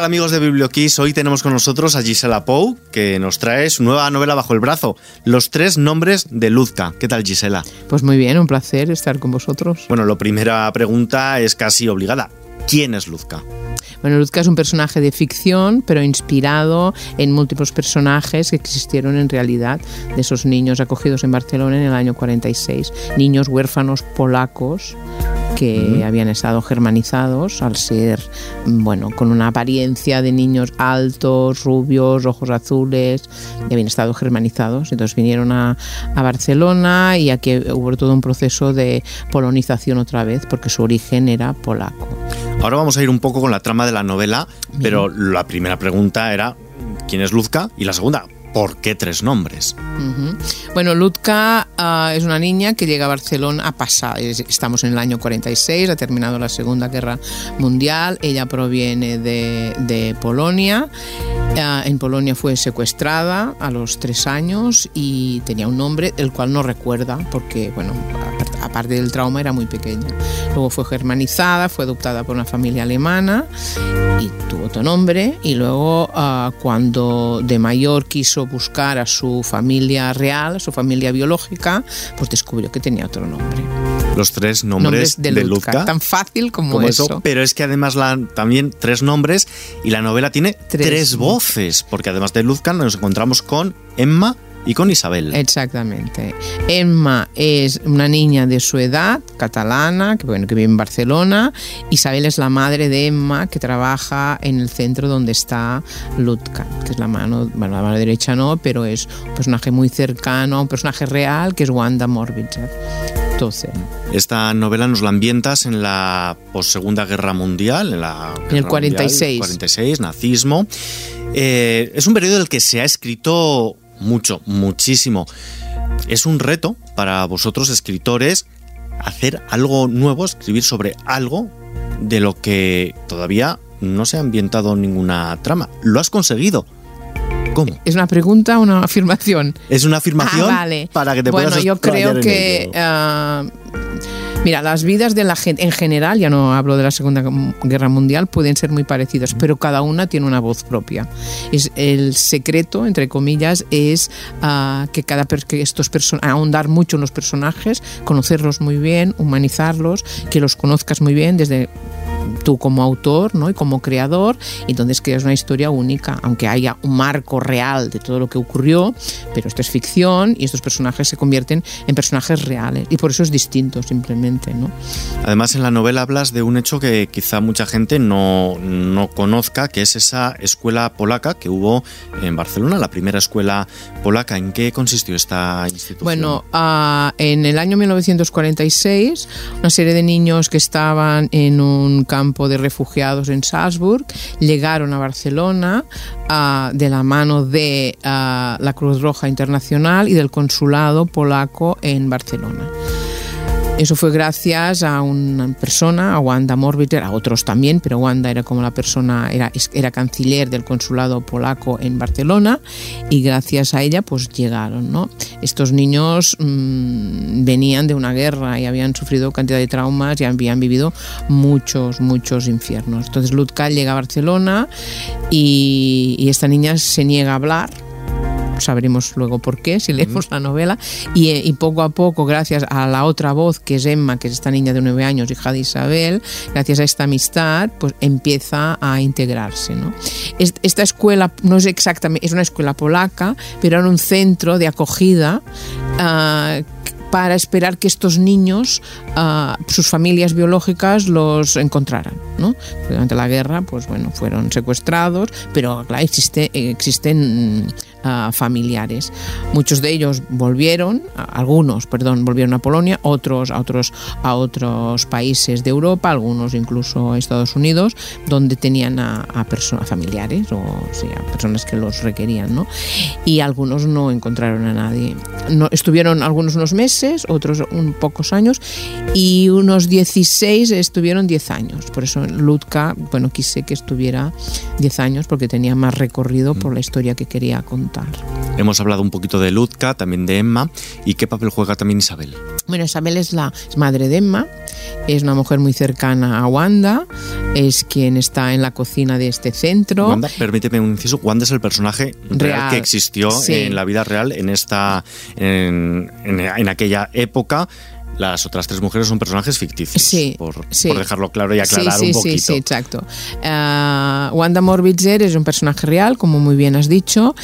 tal amigos de Biblioquiz? Hoy tenemos con nosotros a Gisela Pou, que nos trae su nueva novela bajo el brazo, Los tres nombres de Luzca. ¿Qué tal Gisela? Pues muy bien, un placer estar con vosotros. Bueno, la primera pregunta es casi obligada. ¿Quién es Luzca? Bueno, Luzca es un personaje de ficción, pero inspirado en múltiples personajes que existieron en realidad de esos niños acogidos en Barcelona en el año 46. Niños huérfanos polacos que habían estado germanizados al ser, bueno, con una apariencia de niños altos, rubios, ojos azules, y habían estado germanizados. Entonces vinieron a, a Barcelona y aquí hubo todo un proceso de polonización otra vez, porque su origen era polaco. Ahora vamos a ir un poco con la trama de la novela, pero la primera pregunta era ¿quién es Luzca? Y la segunda, ¿Por qué tres nombres? Bueno, Lutka ah, es una niña que llega a Barcelona a pasar. Estamos en el año 46, ha terminado la Segunda Guerra Mundial. Ella proviene de, Polonia. En Polonia fue secuestrada a los tres años y tenía un nombre el cual no recuerda porque, bueno, aparte del trauma era muy pequeña. Luego fue germanizada, fue adoptada por una familia alemana y tuvo otro nombre. Y luego, ah, cuando de mayor quiso buscar a su familia real, a su familia biológica, pues descubrió que tenía otro nombre. Los tres nombres, de, de Tan fácil como, eso. Pero es que además la, también tres nombres y la novela tiene tres, voces, porque además de Luzca nos encontramos con Emma, y con Isabel. Exactamente. Emma es una niña de su edad, catalana, que, bueno, que vive en Barcelona. Isabel es la madre de Emma, que trabaja en el centro donde está Lutka, que es la mano, bueno, la mano derecha no, pero es un personaje muy cercano, un personaje real, que es Wanda Morbidger. Esta novela nos la ambientas en la post-segunda guerra mundial, en, la en el 46. 46, nazismo. Eh, es un periodo en el que se ha escrito mucho, muchísimo. Es un reto para vosotros escritores hacer algo nuevo, escribir sobre algo de lo que todavía no se ha ambientado ninguna trama. Lo has conseguido. ¿Cómo? ¿Es una pregunta o una afirmación? Es una afirmación ah, vale. para que te bueno, Bueno, yo creo que Mira, las vidas de la gente en general, ya no hablo de la Segunda Guerra Mundial, pueden ser muy parecidas, pero cada una tiene una voz propia. El secreto, entre comillas, es uh, que cada que estos ahondar mucho en los personajes, conocerlos muy bien, humanizarlos, que los conozcas muy bien desde tú como autor ¿no? y como creador, y entonces creas una historia única, aunque haya un marco real de todo lo que ocurrió, pero esto es ficción y estos personajes se convierten en personajes reales, y por eso es distinto simplemente. ¿no? Además, en la novela hablas de un hecho que quizá mucha gente no, no conozca, que es esa escuela polaca que hubo en Barcelona, la primera escuela polaca. ¿En qué consistió esta institución? Bueno, uh, en el año 1946, una serie de niños que estaban en un campo de refugiados en Salzburg, llegaron a Barcelona uh, de la mano de uh, la Cruz Roja Internacional y del consulado polaco en Barcelona. Eso fue gracias a una persona, a Wanda Morbiter, a otros también, pero Wanda era como la persona, era, canciller del consulado polaco en Barcelona y gracias a ella pues llegaron. ¿no? Estos niños mmm, venían de una guerra y habían sufrido cantidad de traumas y habían vivido muchos, muchos infiernos. Entonces Lutka llega a Barcelona y esta niña se niega a hablar sabremos luego por qué, si leemos la novela, eh, y, poco a poco, gracias a la otra voz, que es Emma, que es esta niña de nueve años, hija de Isabel, gracias a esta amistad, pues empieza a integrarse. ¿no? Esta escuela no es exactamente, es una escuela polaca, pero era un centro de acogida uh, para esperar que estos niños, uh, sus familias biológicas, los encontraran. ¿no? Durante la guerra, pues bueno, fueron secuestrados, pero claro, existe, existen uh, familiares. Muchos de ellos volvieron, algunos, perdón, volvieron a Polonia, otros a otros a otros países de Europa, algunos incluso a Estados Unidos, donde tenían a, a personas familiares o sí, a personas que los requerían, ¿no? Y algunos no encontraron a nadie. No, estuvieron algunos unos meses, otros un pocos años y unos 16 estuvieron 10 años. Por eso Lutka, bueno, quise que estuviera 10 años porque tenía más recorrido por la historia que quería contar. Hemos hablado un poquito de Lutka, también de Emma, y qué papel juega también Isabel. Bueno, Isabel es la es madre de Emma, es una mujer muy cercana a Wanda, es quien está en la cocina de este centro. Wanda, permíteme un inciso, Wanda es el personaje real, Real, que existió sí. en la vida real en esta en, en- en aquella época. Las otras tres mujeres son personajes ficticios, Sí, por, sí. por dejarlo claro y aclarar sí, un poquito. Sí, sí, exacto. Ah, Wanda Morbitzer es un personaje real, como muy bien has dicho.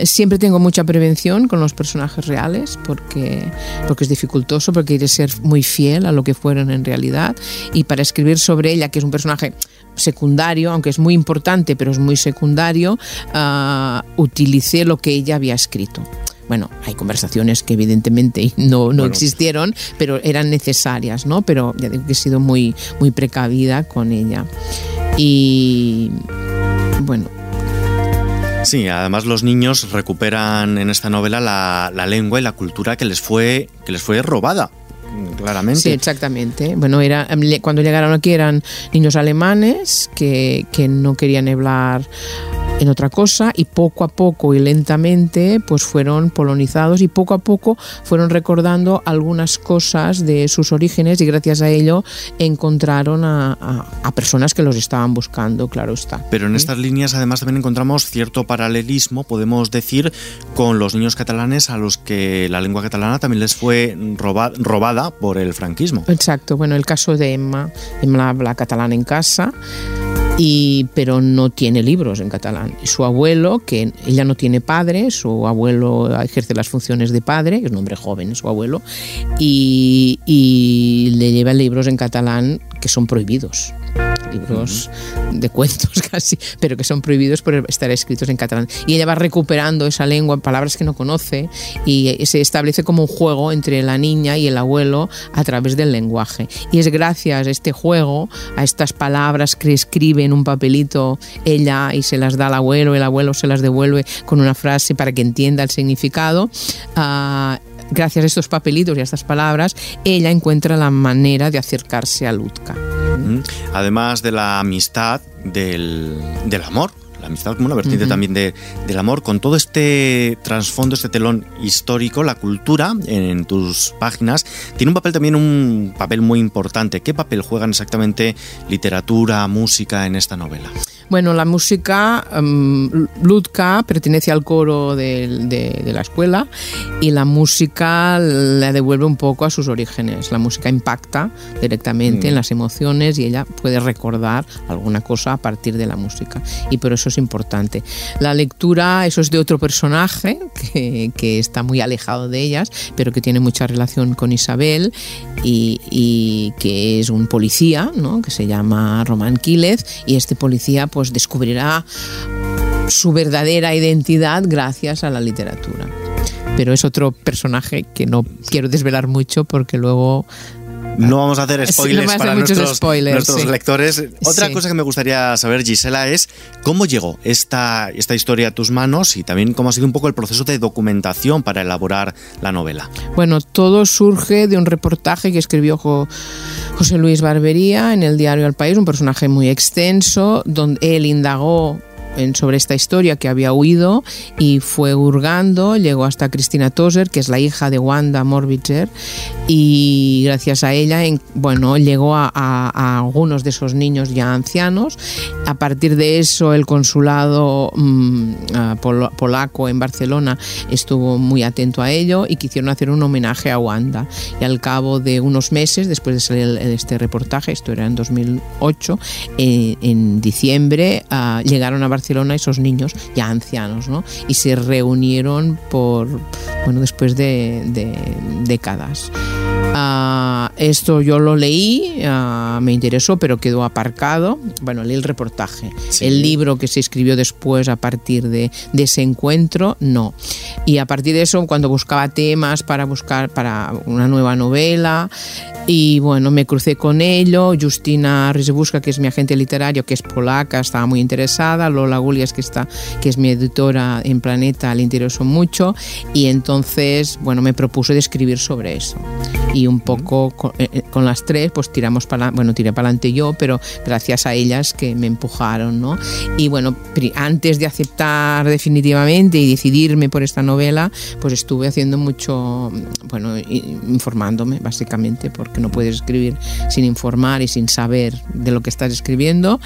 Eh, siempre tengo mucha prevención con los personajes reales porque, porque es dificultoso, porque hay que ser muy fiel a lo que fueron en realidad. Y para escribir sobre ella, que es un personaje secundario, aunque es muy importante, pero es muy secundario, ah, utilicé lo que ella había escrito. Bueno, hay conversaciones que evidentemente no, no Bueno. existieron, pero eran necesarias, ¿no? Pero ya digo que he sido muy, muy precavida con ella. Y bueno, Sí, además los niños recuperan en esta novela la, la lengua y la cultura que les fue, que les fue robada, claramente. Sí, exactamente. Bueno, era, le- cuando llegaron aquí eran niños alemanes que, que no querían hablar en otra cosa y poco a poco y lentamente pues fueron polonizados y poco a poco fueron recordando algunas cosas de sus orígenes y gracias a ello encontraron a, a- a personas que los estaban buscando, claro está. Pero en estas líneas además también encontramos cierto paralelismo, podemos decir, con los niños catalanes a los que la lengua catalana también les fue roba- robada por el franquismo. Exacto, bueno, el caso de Emma, Emma habla catalán en casa, y, pero no tiene libros en catalán. Su abuelo, que ella no tiene padre, su abuelo ejerce las funciones de padre, es un hombre joven, su abuelo, y, y le lleva libros en catalán que son prohibidos libros de cuentos casi, pero que son prohibidos por estar escritos en catalán. Y ella va recuperando esa lengua, palabras que no conoce, y se establece como un juego entre la niña y el abuelo a través del lenguaje. Y es gracias a este juego, a estas palabras que escribe en un papelito ella y se las da al abuelo, el abuelo se las devuelve con una frase para que entienda el significado. ah, gracias a estos papelitos y a estas palabras, ella encuentra la manera de acercarse a Lutka. Además de la amistad, del, del amor. La amistad como una vertiente también de, del amor, con todo este trasfondo, este telón histórico, la cultura en tus páginas tiene un papel también, un papel muy importante. ¿Qué papel juegan exactamente literatura, música en esta novela? Bueno, la música, um, Ludka pertenece al coro del- de, de la escuela y la música la devuelve un poco a sus orígenes. La música impacta directamente en las emociones y ella puede recordar alguna cosa a partir de la música. Y por eso es importante. La lectura, eso es de otro personaje que, que está muy alejado de ellas, pero que tiene mucha relación con Isabel y, y que es un policía, ¿no? que se llama Román Quílez, y este policía pues descubrirá su verdadera identidad gracias a la literatura. Pero es otro personaje que no quiero desvelar mucho porque luego No vamos a hacer Sí, spoilers no para nuestros, spoilers, nuestros sí. lectores. Otra Sí. cosa que me gustaría saber, Gisela, es cómo llegó esta, esta historia a tus manos y también cómo ha sido un poco el proceso de documentación para elaborar la novela. Bueno, todo surge de un reportaje que escribió Jo- José Luis Barbería en el diario El País, un personaje muy extenso, donde él indagó en- sobre esta historia que había oído y fue hurgando, llegó hasta Cristina Toser, que es la hija de Wanda Morbitzer, y gracias a ella, en- bueno, llegó a, a- a algunos de esos niños ya ancianos. A partir de eso, el consulado mm, ah, polo- polaco en Barcelona estuvo muy atento a ello y quisieron hacer un homenaje a Wanda. Y al cabo de unos meses, después de salir este reportaje, esto era en 2008, eh, en diciembre ah, llegaron a Barcelona esos niños ya ancianos, ¿no? Y se reunieron por, bueno, después de, de décadas. Ah, esto yo lo leí, ah, me interesó, pero quedó aparcado. Bueno, leí el reportaje. Sí. El libro que se escribió después a partir de, de ese encuentro, no. Y a partir de eso, cuando buscaba temas para buscar para una nueva novela, y bueno, me crucé con ello. Justina Rizebusca, que es mi agente literario, que es polaca, estaba muy interesada. Lola Gulias, que, está, que es mi editora en Planeta, le interesó mucho. Y entonces, bueno, me propuse de escribir sobre eso. Y un poco eh, eh, con, las tres pues tiramos para bueno tiré para adelante yo pero gracias a ellas que me empujaron no y bueno antes de aceptar definitivamente y decidirme por esta novela pues estuve haciendo mucho bueno informándome básicamente porque no puedes escribir sin informar y sin saber de lo que estás escribiendo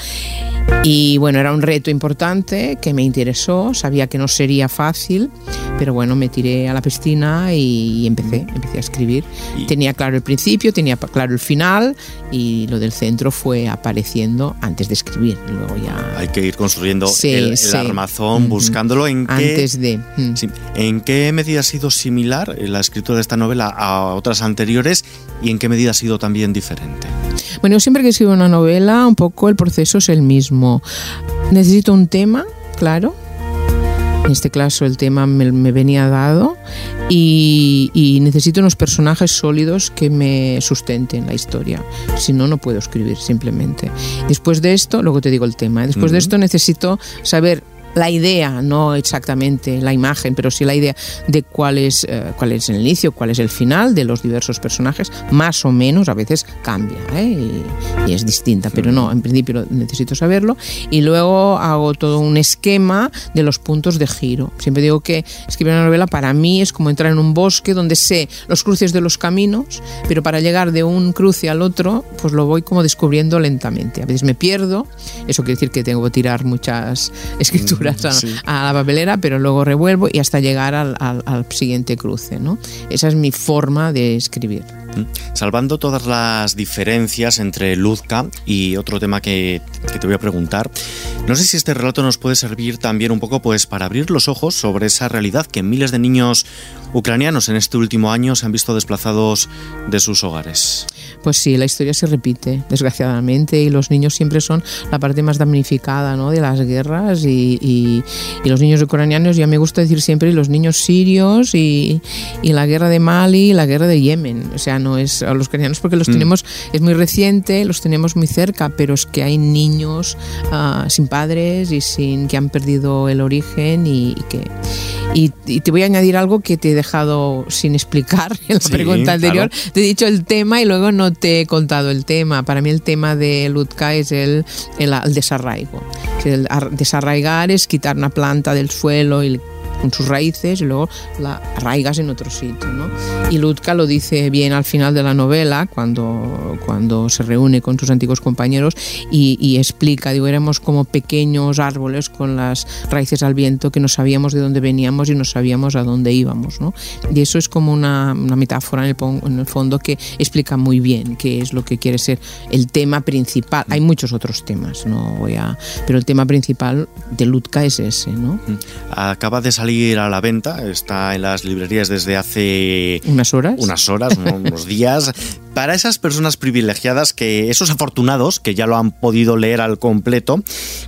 y bueno era un reto importante que me interesó sabía que no sería fácil pero bueno me tiré a la piscina y empecé empecé a escribir tenía claro el principio, tenía claro el final y lo del centro fue apareciendo antes de escribir. Luego ya... Hay que ir construyendo el, armazón, buscándolo en Antes de... Mm. ¿En qué medida ha sido similar la escritura de esta novela a otras anteriores y en qué medida ha sido también diferente? Bueno, siempre que escribo una novela, un poco el proceso es el mismo. Necesito un tema, claro, en este caso el tema me, venía dado y, necesito unos personajes sólidos que me sustenten la historia. Si no, no puedo escribir simplemente. Después de esto, luego te digo el tema, ¿eh? después de esto necesito saber la idea, no exactamente la imagen, pero sí la idea de cuál es, eh, cuál es el inicio, cuál es el final de los diversos personajes, más o menos, a veces cambia ¿eh? y, es distinta, pero no, en principio necesito saberlo. Y luego hago todo un esquema de los puntos de giro. Siempre digo que escribir una novela para mí es como entrar en un bosque donde sé los cruces de los caminos, pero para llegar de un cruce al otro, pues lo voy como descubriendo lentamente. A veces me pierdo, eso quiere decir que tengo que tirar muchas escrituras a, la papelera, pero luego revuelvo y hasta llegar al, al siguiente cruce. ¿no? Esa es mi forma de escribir. Salvando todas las diferencias entre Luzca y otro tema que, te voy a preguntar, no sé si este relato nos puede servir también un poco pues para abrir los ojos sobre esa realidad que miles de niños ucranianos en este último año se han visto desplazados de sus hogares. Pues sí, la historia se repite, desgraciadamente, y los niños siempre son la parte más damnificada ¿no? de las guerras y, los niños ucranianos, ya me gusta decir siempre, los niños sirios y, y la guerra de Mali y la guerra de Yemen. O sea, no es a los ucranianos porque los mm. tenemos, es muy reciente, los tenemos muy cerca, pero es que hay niños ah, sin padres y sin que han perdido el origen y, que... Y, te voy a añadir algo que te he dejado sin explicar en la pregunta anterior. Te he dicho el tema y luego no te he contado el tema. Para mí el tema de Lutka es el, el, el desarraigo. El desarraigar es quitar una planta del suelo y con sus raíces y luego la arraigas en otro sitio. ¿no? Y Lutka lo dice bien al final de la novela, cuando, cuando se reúne con sus antiguos compañeros y, explica, digo, éramos como pequeños árboles con las raíces al viento que no sabíamos de dónde veníamos y no sabíamos a dónde íbamos. ¿no? Y eso es como una, una metáfora en el, en el fondo que explica muy bien qué es lo que quiere ser el tema principal. Hay muchos otros temas, no voy a, pero el tema principal de Lutka es ese. ¿no? Acaba de salir a la venta, está en las librerías desde hace unas horas, unas horas, unos días. Para esas personas privilegiadas, que esos afortunados que ya lo han podido leer al completo,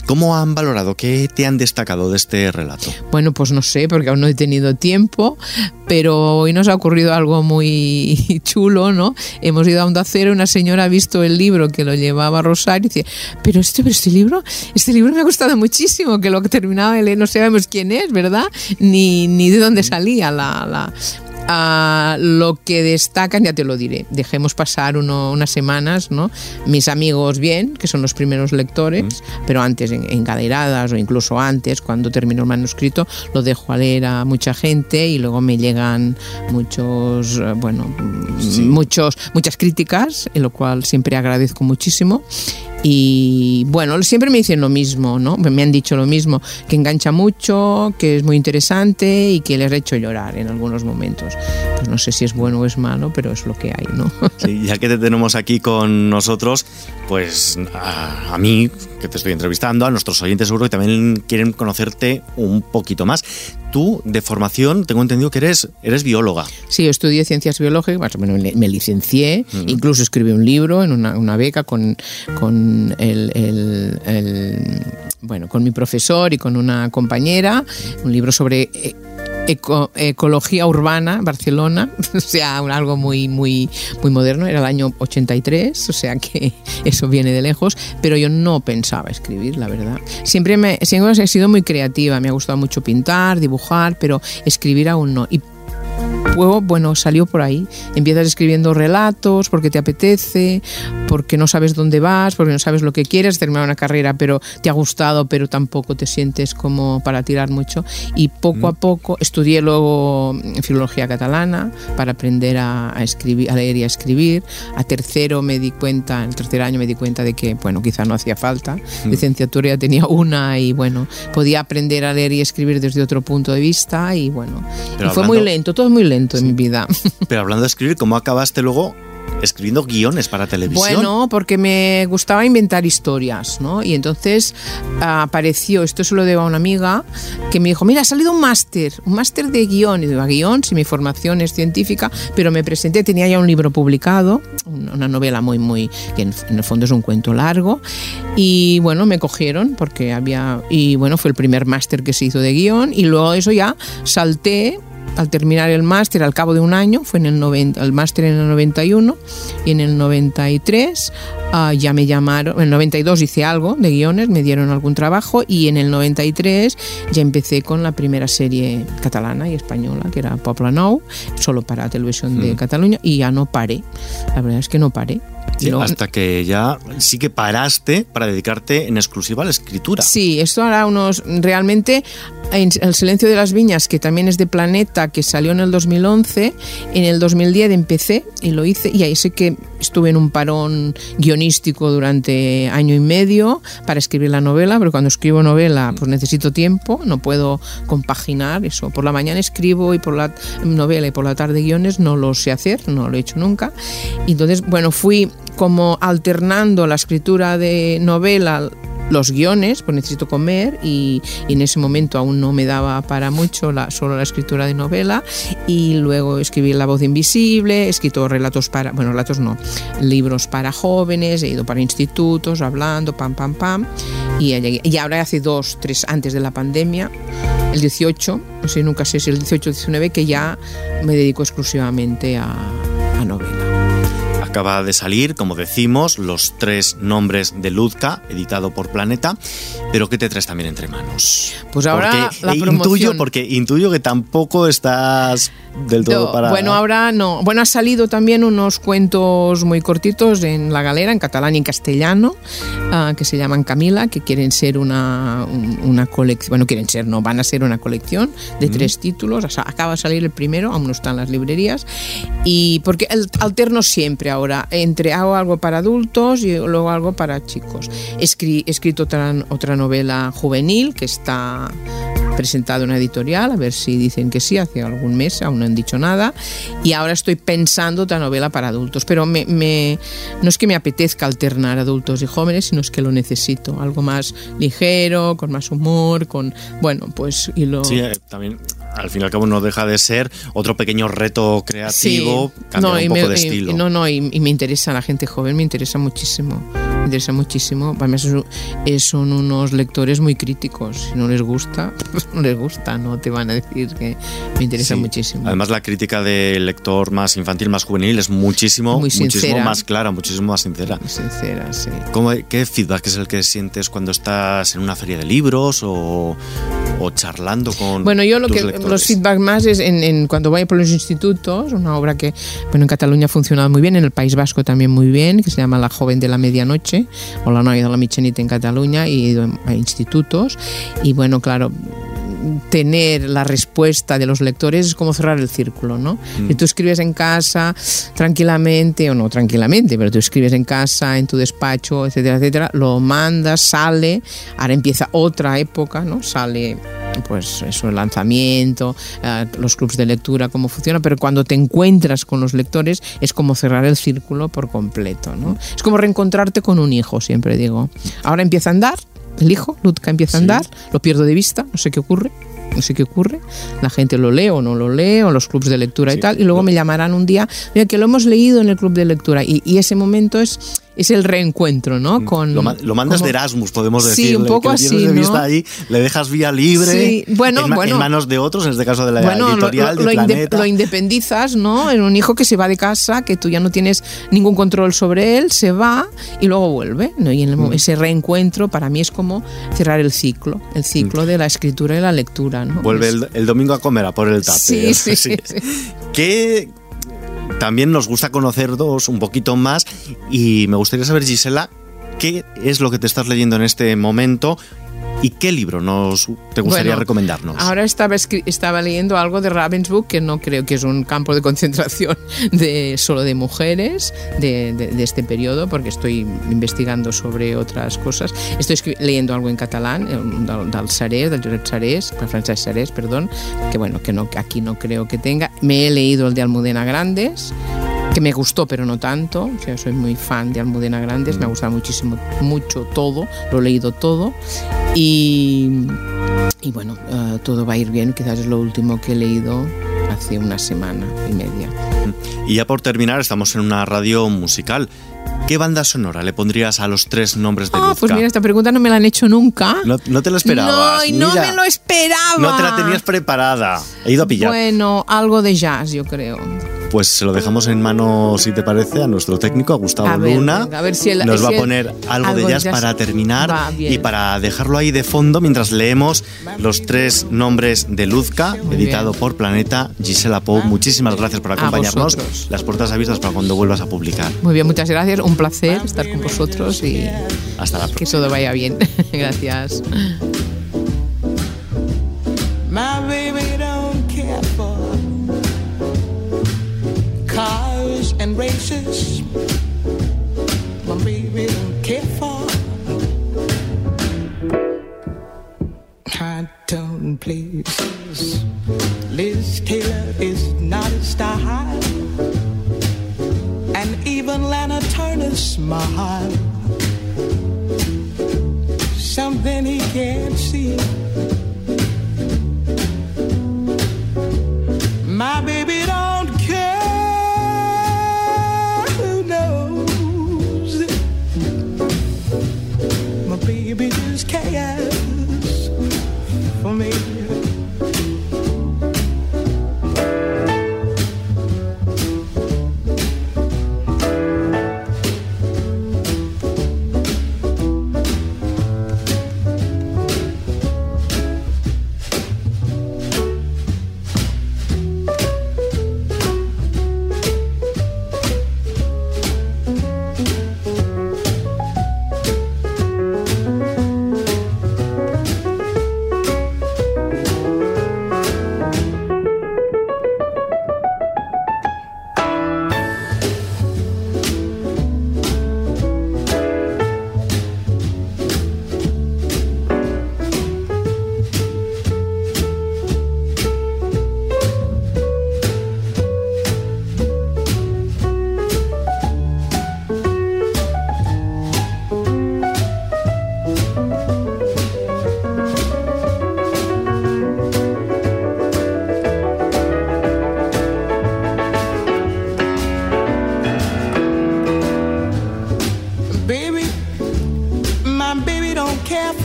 ¿cómo han valorado? ¿Qué te han destacado de este relato? Bueno, pues no sé, porque aún no he tenido tiempo, pero hoy nos ha ocurrido algo muy chulo, ¿no? Hemos ido a Onda Cero, una señora ha visto el libro que lo llevaba Rosario y dice, pero este, pero este libro, este libro me ha gustado muchísimo, que lo que terminaba de leer no sabemos quién es, ¿verdad? Ni, ni de dónde salía la, la lo que destacan, ya te lo diré, dejemos pasar unas semanas, ¿no? Mis amigos bien, que son los primeros lectores, pero antes en, en o incluso antes, cuando termino el manuscrito, lo dejo a leer a mucha gente y luego me llegan muchos, eh, bueno, muchos, muchas críticas, en lo cual siempre agradezco muchísimo. Y bueno, siempre me dicen lo mismo, ¿no? Me han dicho lo mismo, que engancha mucho, que es muy interesante y que les ha hecho llorar en algunos momentos. Pues no sé si es bueno o es malo, pero es lo que hay, ¿no? Sí, ya que te tenemos aquí con nosotros, pues a, a mí, que te estoy entrevistando, a nuestros oyentes seguro que también quieren conocerte un poquito más tú de formación tengo entendido que eres, eres bióloga. Sí, estudié ciencias biológicas, bueno, me licencié, incluso escribí un libro en una, beca con, con el, bueno, con mi profesor y con una compañera, un libro sobre eh, ecología urbana, Barcelona, o sea, algo muy, muy, muy moderno, era el año 83, o sea que eso viene de lejos, pero yo no pensaba escribir, la verdad. Siempre, me, siempre he sido muy creativa, me ha gustado mucho pintar, dibujar, pero escribir aún no. Y luego, bueno, salió por ahí. Empiezas escribiendo relatos porque te apetece, porque no sabes dónde vas, porque no sabes lo que quieres, terminar una carrera, pero te ha gustado, pero tampoco te sientes como para tirar mucho. Y poco a Mm. poco estudié luego filología catalana para aprender a, a escribir, a leer y a escribir. A tercero me di cuenta, en el tercer año me di cuenta de que, bueno, quizá no hacía falta. Mm. Licenciatura ya tenía una y, bueno, podía aprender a leer y escribir desde otro punto de vista y, bueno, y fue muy lento, todo es muy lento en mi vida. Pero hablando de escribir, ¿cómo acabaste luego escribiendo guiones para televisión? Bueno, porque me gustaba inventar historias, ¿no? Y entonces ah, apareció, esto se lo debo a una amiga, que me dijo, mira, ha salido un máster, un máster de guion. Y digo, ¿a guion? Si mi formación es científica, pero me presenté, tenía ya un libro publicado, una una novela muy, muy, que en, en el fondo es un cuento largo. Y bueno, me cogieron porque había, y bueno, fue el primer máster que se hizo de guion. Y luego eso ya salté al terminar el máster, al cabo de un año, fue en el, 90, el máster en el 91 y en el 93 ah, ya me llamaron, en el 92 hice algo de guiones, me dieron algún trabajo y en el 93 ya empecé con la primera serie catalana y española, que era Poble Nou, solo para televisión de Cataluña y ya no paré, la verdad es que no paré. Sí, No- hasta que ya sí que paraste para dedicarte en exclusiva a la escritura. Sí, esto hará unos. Realmente, en El Silencio de las Viñas, que también es de Planeta, que salió en el 2011, en el 2010 empecé y lo hice, y ahí sé que estuve en un parón guionístico durante año y medio para escribir la novela, pero cuando escribo novela, pues necesito tiempo, no puedo compaginar eso. Por la mañana escribo y por la novela y por la tarde guiones no lo sé hacer, no lo he hecho nunca. Y entonces, bueno, fui como alternando la escritura de novela los guiones, pues necesito comer y, y en ese momento aún no me daba para mucho la, solo la escritura de novela y luego escribí La voz invisible, he escrito relatos para, bueno, relatos no, libros para jóvenes, he ido para institutos hablando, pam, pam, pam y, y ahora hace dos, tres, antes de la pandemia, el 18, no sé, nunca sé si el 18 o 19, que ya me dedico exclusivamente a. Acaba de salir, como decimos, los tres nombres de Luzca, editado por Planeta. Pero ¿qué te traes también entre manos? Pues ahora Porque la intuyo, promoción. porque intuyo que tampoco estás del todo No, para. Bueno, ahora no. Bueno, ha salido también unos cuentos muy cortitos en La Galera, en catalán y en castellano, ah, que se llaman Camila, que quieren ser una, un- una colección. Bueno, quieren ser, no, van a ser una colección de tres títulos. O sea, acaba de salir el primero, aún no está en las librerías. Y porque alterno siempre ahora entre hago algo para adultos y luego algo para chicos. Escri- He escrito otra, otra novela juvenil que está presentado en una editorial, a ver si dicen que sí, hace algún mes, aún no han dicho nada, y ahora estoy pensando otra novela para adultos, pero me, me- no es que me apetezca alternar adultos y jóvenes, sino es que lo necesito, algo más ligero, con más humor, con, bueno, pues, y lo... Sí, eh, también, al fin y al cabo, no deja de ser otro pequeño reto creativo, cambiar un y poco me, de estilo. y no, no, y, y me interesa la gente joven, me interesa muchísimo. Me interesa muchísimo. Para mí son, unos lectores muy críticos. Si no les gusta, pues no les gusta, no te van a decir que me interesa Sí. muchísimo. Además, la crítica del lector más infantil, más juvenil, es muchísimo, muchísimo más clara, muchísimo más sincera. Muy sincera, sí. ¿Cómo- ¿Qué feedback es el que sientes cuando estás en una feria de libros o, o charlando con Bueno, yo lo tus que lectores? los feedback más es en, en cuando voy por los institutos, una obra que bueno en Cataluña ha funcionado muy bien, en el País Vasco también muy bien, que se llama La joven de la medianoche o La noia de la mitjanit en Cataluña y a institutos y bueno, claro, tener la respuesta de los lectores es como cerrar el círculo, ¿no? Si tú escribes en casa tranquilamente o no tranquilamente, pero tú escribes en casa, en tu despacho, etcétera, etcétera, lo mandas, sale, ahora empieza otra época, ¿no? Sale pues eso, el lanzamiento, eh, los clubs de lectura, cómo funciona, pero cuando te encuentras con los lectores es como cerrar el círculo por completo, ¿no? Es como reencontrarte con un hijo, siempre digo. Ahora empieza a andar, el hijo, Lutka empieza a Sí. andar, lo pierdo de vista, no sé qué ocurre. No sé qué ocurre, la gente lo lee o no lo lee, o los clubs de lectura Sí. y tal, y luego me llamarán un día, mira que lo hemos leído en el club de lectura, y, y ese momento es es el reencuentro, ¿no? Con, lo, mandas de Erasmus, podemos decir. Sí, un poco así, de vista ahí, le dejas vía libre sí. bueno, en, bueno, en, manos de otros, en este caso de la editorial, lo, de Planeta. lo independizas, ¿no? En un hijo que se va de casa, que tú ya no tienes ningún control sobre él, se va y luego vuelve, ¿no? Y en Mm. ese reencuentro para mí es como cerrar el ciclo, el ciclo de la escritura y la lectura, ¿no? Mm. Vuelve el, el domingo a comer a por el tape. Sí, sí, sí. Que también nos gusta conocernos un poquito más y me gustaría saber, Gisela, qué es lo que te estás leyendo en este momento y qué libro nos te gustaría Bueno, recomendarnos. Ahora estaba, estaba leyendo algo de Ravensbrück, que no creo que es un campo de concentración de, solo de mujeres de, de- de este periodo, porque estoy investigando sobre otras cosas. Estoy leyendo algo en catalán, eh, del, del Sarés, del Josep Sarés, del Francesc Sarés, perdón, que bueno, que no, que aquí no creo que tenga. Me he leído el de Almudena Grandes, que me gustó, pero no tanto. O sea, soy muy fan de Almudena Grandes, me ha gustado muchísimo, mucho todo, lo he leído todo. Y, y bueno, eh, todo va a ir bien, quizás es lo último que he leído hace una semana y media. Y ya por terminar, estamos en una radio musical. ¿Qué banda sonora le pondrías a los tres nombres de Ah, Luzca? pues mira, esta pregunta no me la han hecho nunca. no, no te lo esperabas. No, y no mira. me lo esperaba. No te la tenías preparada. He ido a pillar. Bueno, algo de jazz, yo creo. Pues se lo dejamos en manos, si te parece, a nuestro técnico, a Gustavo A ver, Luna. venga, a ver si él- Nos va a poner algo, de algo de jazz jazz. para terminar y para dejarlo ahí de fondo mientras leemos los tres nombres de Luzca, Muy editado bien. por Planeta. Gisela Pou, muchísimas gracias por acompañarnos. Las puertas abiertas para cuando vuelvas a publicar. Muy bien, muchas gracias. Un placer estar con vosotros y Hasta la próxima. que todo vaya bien. gracias. My baby and races. My baby don't care for high tone places. Liz Taylor is not a style, and even Lana Turner's smile. Something he can't see.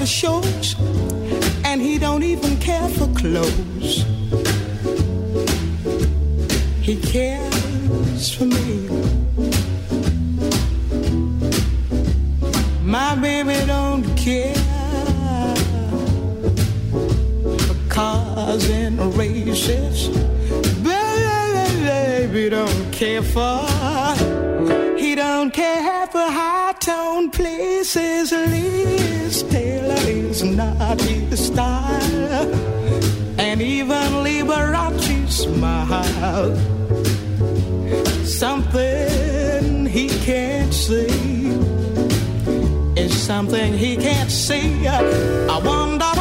For shows, and he don't even care for clothes. He cares for me. My baby don't care for cars and races. Baby don't care for he don't care for high tone places. Taylor not his style. And even Liberace smile. Something he can't see is something he can't see. I wonder